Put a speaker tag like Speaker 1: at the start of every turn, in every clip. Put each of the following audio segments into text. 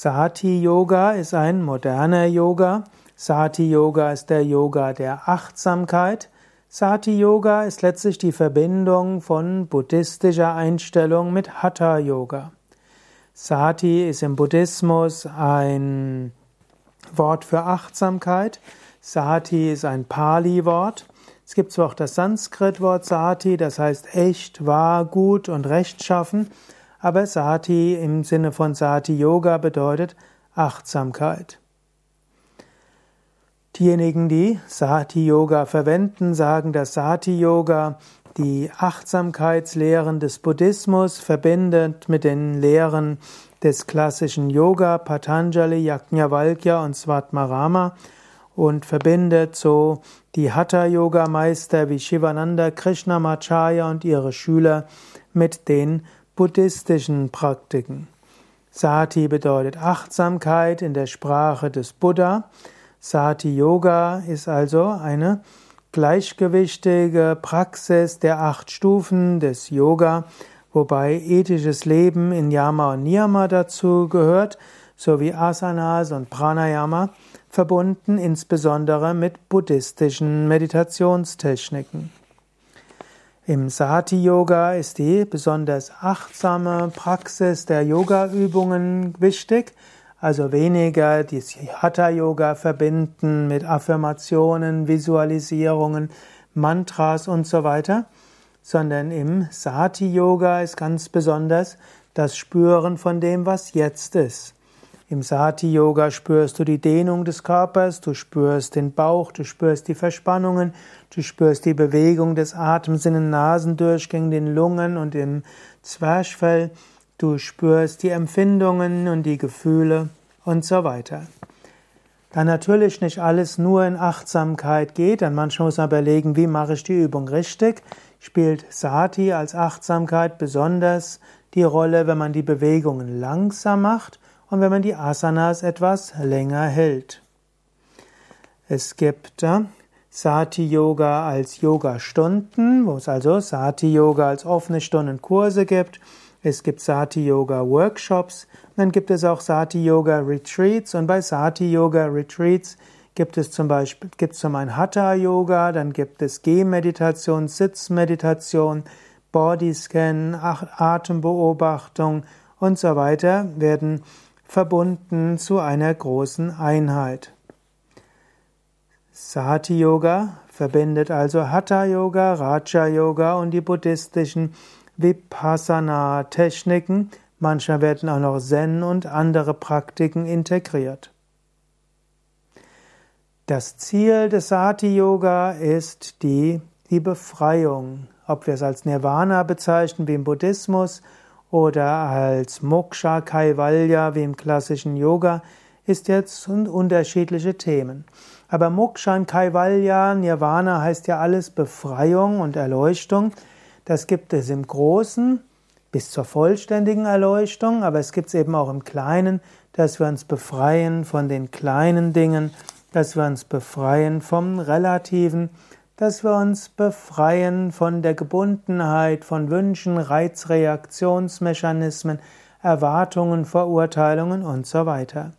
Speaker 1: Sati Yoga ist ein moderner Yoga. Sati Yoga ist der Yoga der Achtsamkeit. Sati Yoga ist letztlich die Verbindung von buddhistischer Einstellung mit Hatha Yoga. Sati ist im Buddhismus ein Wort für Achtsamkeit. Sati ist ein Pali-Wort. Es gibt zwar auch das Sanskrit-Wort Sati, das heißt echt, wahr, gut und rechtschaffen, aber Sati im Sinne von Sati Yoga bedeutet Achtsamkeit. Diejenigen, die Sati Yoga verwenden, sagen, dass Sati Yoga die Achtsamkeitslehren des Buddhismus verbindet mit den Lehren des klassischen Yoga, Patanjali, Yajnavalkya und Svatmarama und verbindet so die Hatha-Yoga-Meister wie Shivananda Krishnamacharya und ihre Schüler mit den buddhistischen Praktiken. Sati bedeutet Achtsamkeit in der Sprache des Buddha. Sati Yoga ist also eine gleichgewichtige Praxis der acht Stufen des Yoga, wobei ethisches Leben in Yama und Niyama dazu gehört, sowie Asanas und Pranayama, verbunden insbesondere mit buddhistischen Meditationstechniken. Im Sati-Yoga ist die besonders achtsame Praxis der Yoga-Übungen wichtig, also weniger die Hatha-Yoga verbinden mit Affirmationen, Visualisierungen, Mantras und so weiter, sondern im Sati-Yoga ist ganz besonders das Spüren von dem, was jetzt ist. Im Sati-Yoga spürst du die Dehnung des Körpers, du spürst den Bauch, du spürst die Verspannungen, du spürst die Bewegung des Atems in den Nasendurchgängen, den Lungen und im Zwerchfell, du spürst die Empfindungen und die Gefühle und so weiter. Da natürlich nicht alles nur in Achtsamkeit geht, dann manchmal muss man überlegen, wie mache ich die Übung richtig, spielt Sati als Achtsamkeit besonders die Rolle, wenn man die Bewegungen langsam macht und wenn man die Asanas etwas länger hält. Es gibt äh, Sati Yoga als Yoga-Stunden, wo es also Sati Yoga als offene Stundenkurse gibt. Es gibt Sati Yoga Workshops. Dann gibt es auch Sati Yoga Retreats. Und bei Sati Yoga Retreats gibt es zum Beispiel gibt es zum einen Hatha Yoga, dann gibt es Gehmeditation, Sitzmeditation, Bodyscan, Atembeobachtung und so weiter werden verbunden zu einer großen Einheit. Sati Yoga verbindet also Hatha Yoga, Raja Yoga und die buddhistischen Vipassana Techniken. Manchmal werden auch noch Zen und andere Praktiken integriert. Das Ziel des Sati Yoga ist die, die Befreiung. Ob wir es als Nirvana bezeichnen wie im Buddhismus oder als Moksha Kaivalya wie im klassischen Yoga, ist jetzt unterschiedliche Themen. Aber Moksha und Kaivalya, Nirvana heißt ja alles Befreiung und Erleuchtung. Das gibt es im Großen bis zur vollständigen Erleuchtung, aber es gibt es eben auch im Kleinen, dass wir uns befreien von den kleinen Dingen, dass wir uns befreien vom Relativen, dass wir uns befreien von der Gebundenheit, von Wünschen, Reizreaktionsmechanismen, Erwartungen, Verurteilungen und so weiter.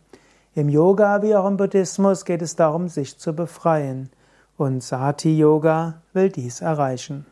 Speaker 1: Im Yoga wie auch im Buddhismus geht es darum, sich zu befreien. Und Sati Yoga will dies erreichen.